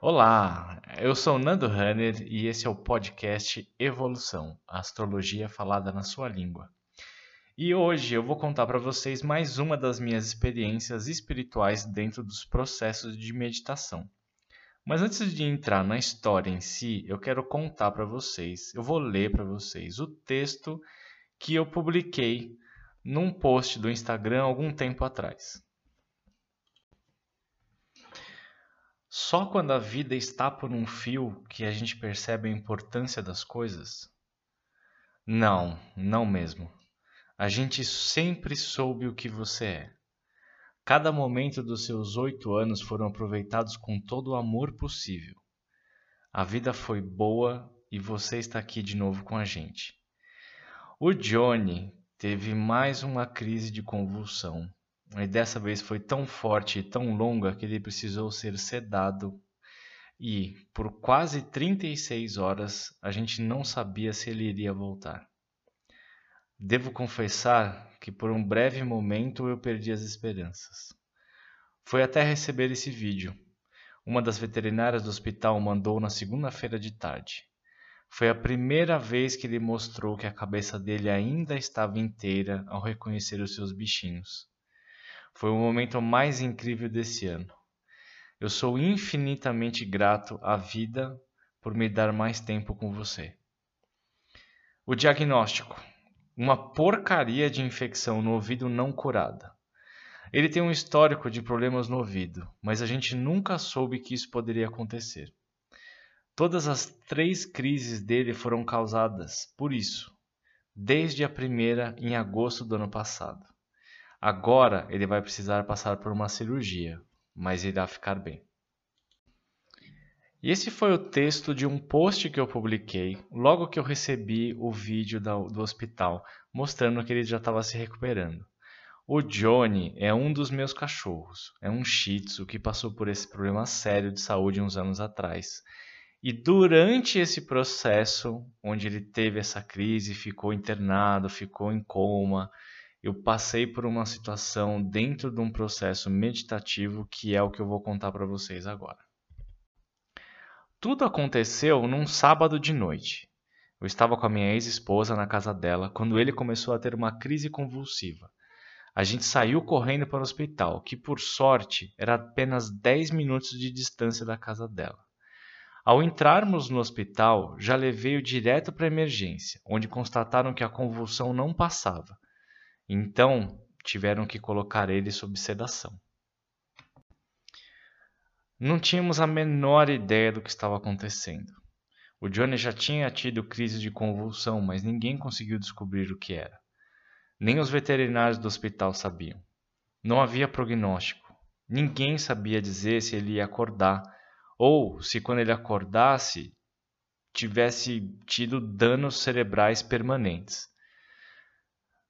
Olá, eu sou Nando Hanner e esse é o podcast Evolução, astrologia falada na sua língua. E hoje eu vou contar para vocês mais uma das minhas experiências espirituais dentro dos processos de meditação. Mas antes de entrar na história em si, eu quero contar para vocês, eu vou ler para vocês o texto que eu publiquei num post do Instagram algum tempo atrás. Só quando a vida está por um fio que a gente percebe a importância das coisas? Não, não mesmo. A gente sempre soube o que você é. Cada momento dos seus oito anos foram aproveitados com todo o amor possível. A vida foi boa e você está aqui de novo com a gente. O Johnny teve mais uma crise de convulsão. E dessa vez foi tão forte e tão longa que ele precisou ser sedado. E, por quase 36 horas, a gente não sabia se ele iria voltar. Devo confessar que por um breve momento eu perdi as esperanças. Foi até receber esse vídeo. Uma das veterinárias do hospital mandou na segunda-feira de tarde. Foi a primeira vez que ele mostrou que a cabeça dele ainda estava inteira ao reconhecer os seus bichinhos. Foi o momento mais incrível desse ano. Eu sou infinitamente grato à vida por me dar mais tempo com você. O diagnóstico: uma porcaria de infecção no ouvido não curada. Ele tem um histórico de problemas no ouvido, mas a gente nunca soube que isso poderia acontecer. Todas as três crises dele foram causadas por isso, desde a primeira em agosto do ano passado. Agora ele vai precisar passar por uma cirurgia, mas irá ficar bem. E esse foi o texto de um post que eu publiquei logo que eu recebi o vídeo do hospital mostrando que ele já estava se recuperando. O Johnny é um dos meus cachorros. É um Shih Tzu que passou por esse problema sério de saúde uns anos atrás e durante esse processo, onde ele teve essa crise, ficou internado, ficou em coma, eu passei por uma situação dentro de um processo meditativo que é o que eu vou contar para vocês agora. Tudo aconteceu num sábado de noite. Eu estava com a minha ex-esposa na casa dela quando ele começou a ter uma crise convulsiva. A gente saiu correndo para o hospital, que por sorte era apenas 10 minutos de distância da casa dela. Ao entrarmos no hospital, já levei-o direto para a emergência, onde constataram que a convulsão não passava. Então, tiveram que colocar ele sob sedação. Não tínhamos a menor ideia do que estava acontecendo. O Johnny já tinha tido crise de convulsão, mas ninguém conseguiu descobrir o que era. Nem os veterinários do hospital sabiam. Não havia prognóstico. Ninguém sabia dizer se ele ia acordar ou se quando ele acordasse tivesse tido danos cerebrais permanentes.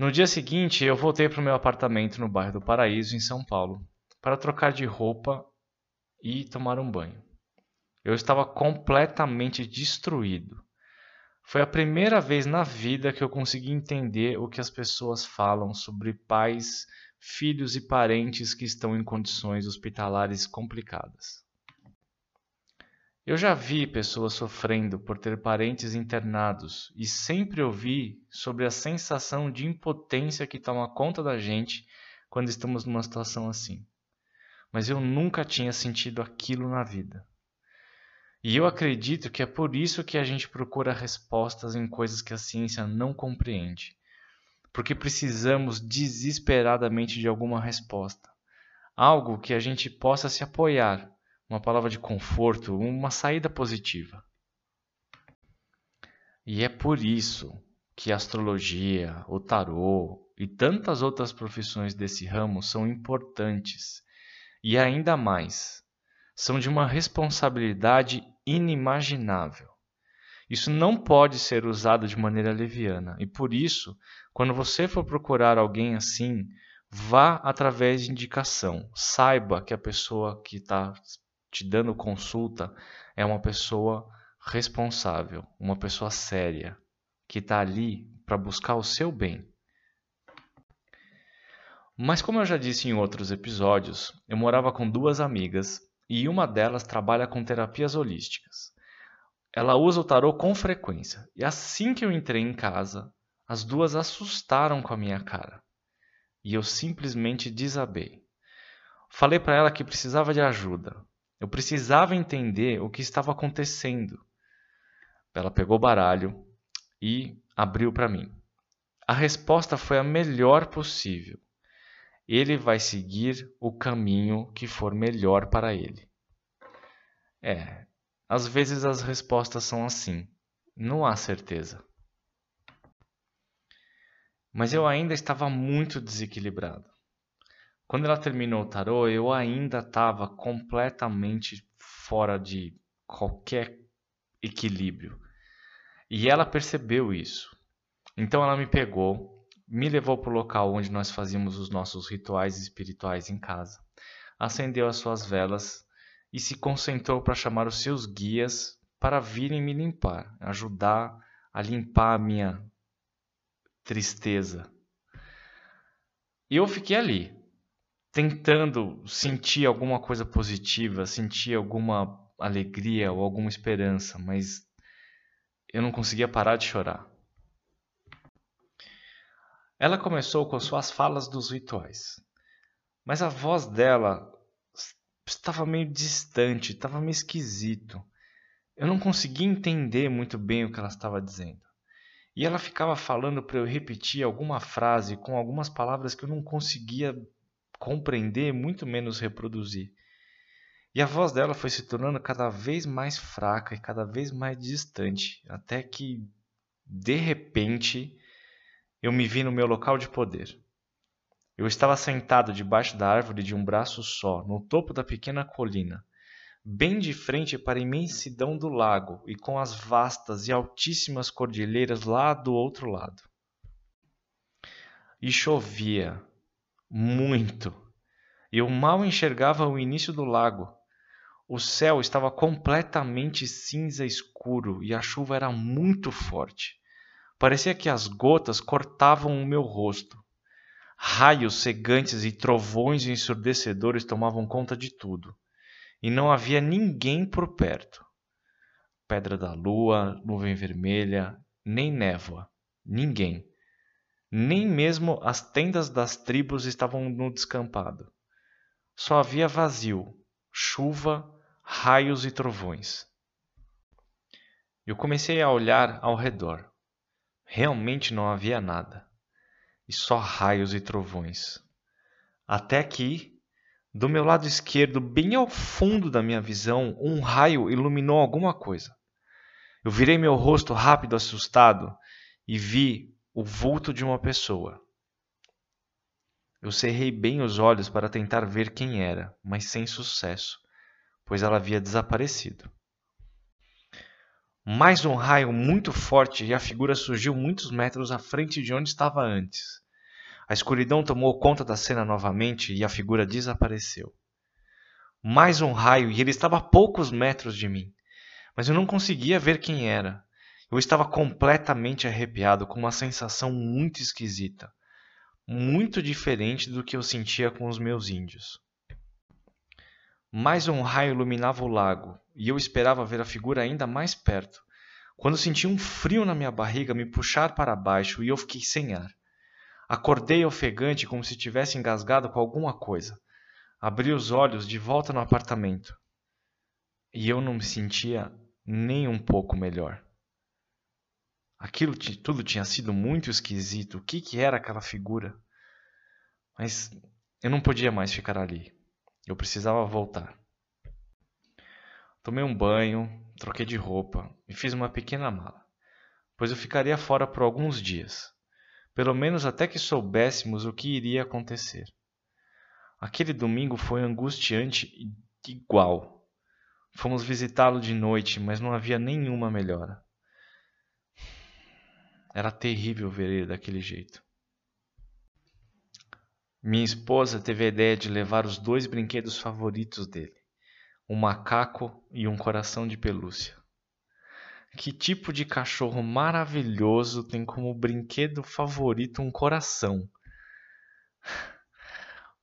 No dia seguinte, eu voltei para o meu apartamento no bairro do Paraíso, em São Paulo, para trocar de roupa e tomar um banho. Eu estava completamente destruído. Foi a primeira vez na vida que eu consegui entender o que as pessoas falam sobre pais, filhos e parentes que estão em condições hospitalares complicadas. Eu já vi pessoas sofrendo por ter parentes internados e sempre ouvi sobre a sensação de impotência que toma conta da gente quando estamos numa situação assim. Mas eu nunca tinha sentido aquilo na vida. E eu acredito que é por isso que a gente procura respostas em coisas que a ciência não compreende. Porque precisamos desesperadamente de alguma resposta. Algo que a gente possa se apoiar uma palavra de conforto, uma saída positiva. E é por isso que a astrologia, o tarô e tantas outras profissões desse ramo são importantes e ainda mais são de uma responsabilidade inimaginável. Isso não pode ser usado de maneira leviana e por isso, quando você for procurar alguém assim, vá através de indicação. Saiba que a pessoa que está te dando consulta é uma pessoa responsável, uma pessoa séria, que está ali para buscar o seu bem. Mas como eu já disse em outros episódios, eu morava com duas amigas e uma delas trabalha com terapias holísticas. Ela usa o tarô com frequência, e assim que eu entrei em casa, as duas assustaram com a minha cara. E eu simplesmente desabei. Falei para ela que precisava de ajuda. Eu precisava entender o que estava acontecendo. Ela pegou o baralho e abriu para mim. A resposta foi a melhor possível. Ele vai seguir o caminho que for melhor para ele. É, às vezes as respostas são assim. Não há certeza. Mas eu ainda estava muito desequilibrado. Quando ela terminou o tarô, eu ainda estava completamente fora de qualquer equilíbrio. E ela percebeu isso. Então ela me pegou, me levou para o local onde nós fazíamos os nossos rituais espirituais em casa, acendeu as suas velas e se concentrou para chamar os seus guias para virem me limpar, ajudar a limpar a minha tristeza. E eu fiquei ali, tentando sentir alguma coisa positiva, sentir alguma alegria ou alguma esperança, mas eu não conseguia parar de chorar. Ela começou com suas falas dos rituais, mas a voz dela estava meio distante, estava meio esquisito. Eu não conseguia entender muito bem o que ela estava dizendo. E ela ficava falando para eu repetir alguma frase com algumas palavras que eu não conseguia compreender, muito menos reproduzir. E a voz dela foi se tornando cada vez mais fraca e cada vez mais distante, até que, de repente, eu me vi no meu local de poder. Eu estava sentado debaixo da árvore de um braço só, no topo da pequena colina, bem de frente para a imensidão do lago e com as vastas e altíssimas cordilheiras lá do outro lado. E chovia muito. Eu mal enxergava o início do lago o céu estava completamente cinza escuro e a chuva era muito forte. Parecia que as gotas cortavam o meu rosto. Raios cegantes e trovões ensurdecedores tomavam conta de tudo, e não havia ninguém por perto. Pedra da lua, nuvem vermelha, nem névoa, ninguém. Nem mesmo as tendas das tribos estavam no descampado. Só havia vazio, chuva raios e trovões. Eu comecei a olhar ao redor. Realmente não havia nada, e só raios e trovões. Até que, do meu lado esquerdo, bem ao fundo da minha visão, um raio iluminou alguma coisa. Eu virei meu rosto rápido, assustado, e vi o vulto de uma pessoa. Eu cerrei bem os olhos para tentar ver quem era, mas sem sucesso pois ela havia desaparecido. Mais um raio muito forte e a figura surgiu muitos metros à frente de onde estava antes. A escuridão tomou conta da cena novamente e a figura desapareceu. Mais um raio e ele estava a poucos metros de mim, mas eu não conseguia ver quem era. Eu estava completamente arrepiado com uma sensação muito esquisita, muito diferente do que eu sentia com os meus índios. Mais um raio iluminava o lago, e eu esperava ver a figura ainda mais perto, quando senti um frio na minha barriga me puxar para baixo e eu fiquei sem ar. Acordei ofegante como se tivesse engasgado com alguma coisa. Abri os olhos de volta no apartamento. E eu não me sentia nem um pouco melhor. Aquilo tudo tinha sido muito esquisito. O que, que era aquela figura? Mas eu não podia mais ficar ali. Eu precisava voltar. Tomei um banho, troquei de roupa e fiz uma pequena mala, pois eu ficaria fora por alguns dias, pelo menos até que soubéssemos o que iria acontecer. Aquele domingo foi angustiante igual. Fomos visitá-lo de noite, mas não havia nenhuma melhora. Era terrível ver ele daquele jeito. Minha esposa teve a ideia de levar os dois brinquedos favoritos dele, um macaco e um coração de pelúcia. Que tipo de cachorro maravilhoso tem como brinquedo favorito um coração?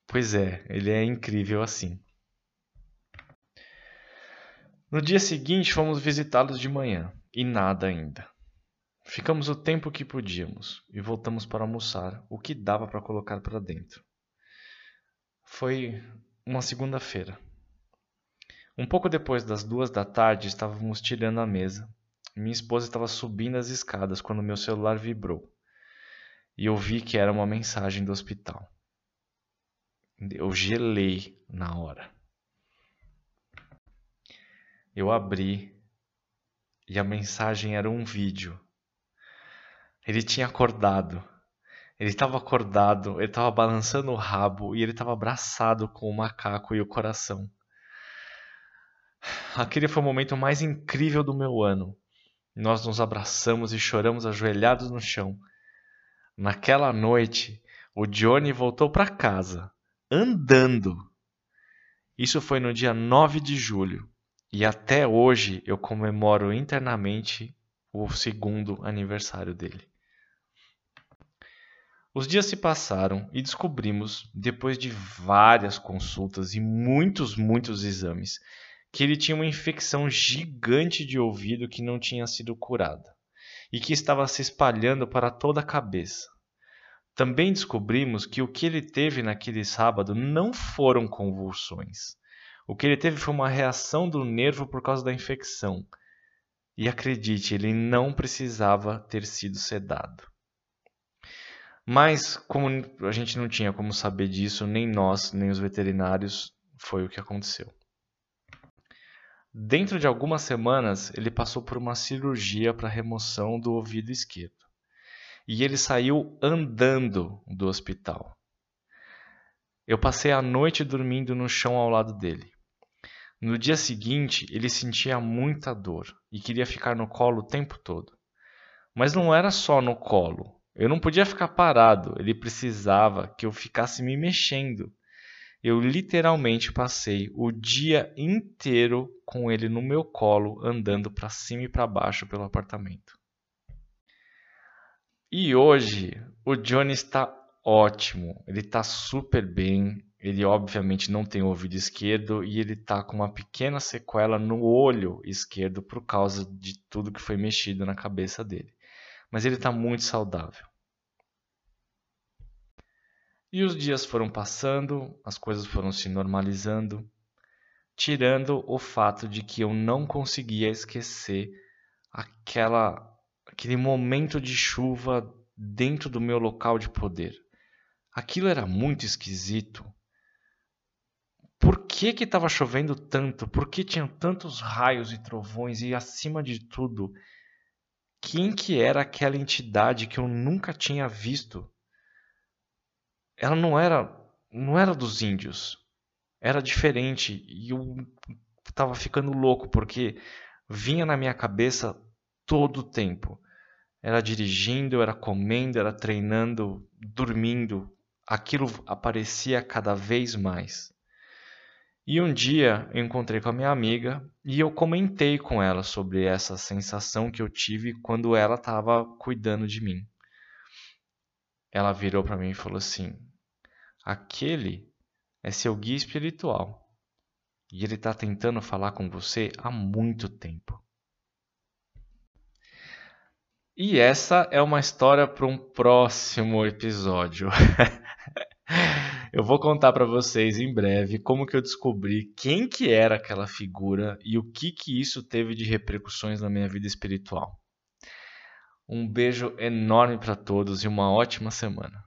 Pois é, ele é incrível assim. No dia seguinte, fomos visitá-los de manhã e nada ainda. Ficamos o tempo que podíamos e voltamos para almoçar o que dava para colocar para dentro. Foi uma segunda-feira. Um pouco depois das duas da tarde, estávamos tirando a mesa. Minha esposa estava subindo as escadas quando meu celular vibrou. E eu vi que era uma mensagem do hospital. Eu gelei na hora. Eu abri e a mensagem era um vídeo. Ele tinha acordado. Ele estava acordado, ele estava balançando o rabo e ele estava abraçado com o macaco e o coração. Aquele foi o momento mais incrível do meu ano. Nós nos abraçamos e choramos ajoelhados no chão. Naquela noite, o Johnny voltou para casa, andando. Isso foi no dia 9 de julho, e até hoje eu comemoro internamente o segundo aniversário dele. Os dias se passaram e descobrimos, depois de várias consultas e muitos, muitos exames, que ele tinha uma infecção gigante de ouvido que não tinha sido curada e que estava se espalhando para toda a cabeça. Também descobrimos que o que ele teve naquele sábado não foram convulsões. O que ele teve foi uma reação do nervo por causa da infecção. E acredite, ele não precisava ter sido sedado. Mas, como a gente não tinha como saber disso, nem nós, nem os veterinários, foi o que aconteceu. Dentro de algumas semanas, ele passou por uma cirurgia para remoção do ouvido esquerdo. E ele saiu andando do hospital. Eu passei a noite dormindo no chão ao lado dele. No dia seguinte, ele sentia muita dor e queria ficar no colo o tempo todo. Mas não era só no colo, eu não podia ficar parado, ele precisava que eu ficasse me mexendo. Eu literalmente passei o dia inteiro com ele no meu colo, andando para cima e para baixo pelo apartamento. E hoje o Johnny está ótimo, ele está super bem. Ele obviamente não tem ouvido esquerdo e ele está com uma pequena sequela no olho esquerdo por causa de tudo que foi mexido na cabeça dele mas ele está muito saudável. E os dias foram passando, as coisas foram se normalizando, tirando o fato de que eu não conseguia esquecer aquela aquele momento de chuva dentro do meu local de poder. Aquilo era muito esquisito. Por que que estava chovendo tanto? Por que tinham tantos raios e trovões e acima de tudo, quem que era aquela entidade que eu nunca tinha visto? Ela não era, não era dos índios. Era diferente e eu estava ficando louco porque vinha na minha cabeça todo o tempo. Era dirigindo, era comendo, era treinando, dormindo. Aquilo aparecia cada vez mais. E um dia eu encontrei com a minha amiga e eu comentei com ela sobre essa sensação que eu tive quando ela estava cuidando de mim. Ela virou para mim e falou assim: Aquele é seu guia espiritual e ele está tentando falar com você há muito tempo. E essa é uma história para um próximo episódio. Eu vou contar para vocês em breve como que eu descobri quem que era aquela figura e o que que isso teve de repercussões na minha vida espiritual. Um beijo enorme para todos e uma ótima semana.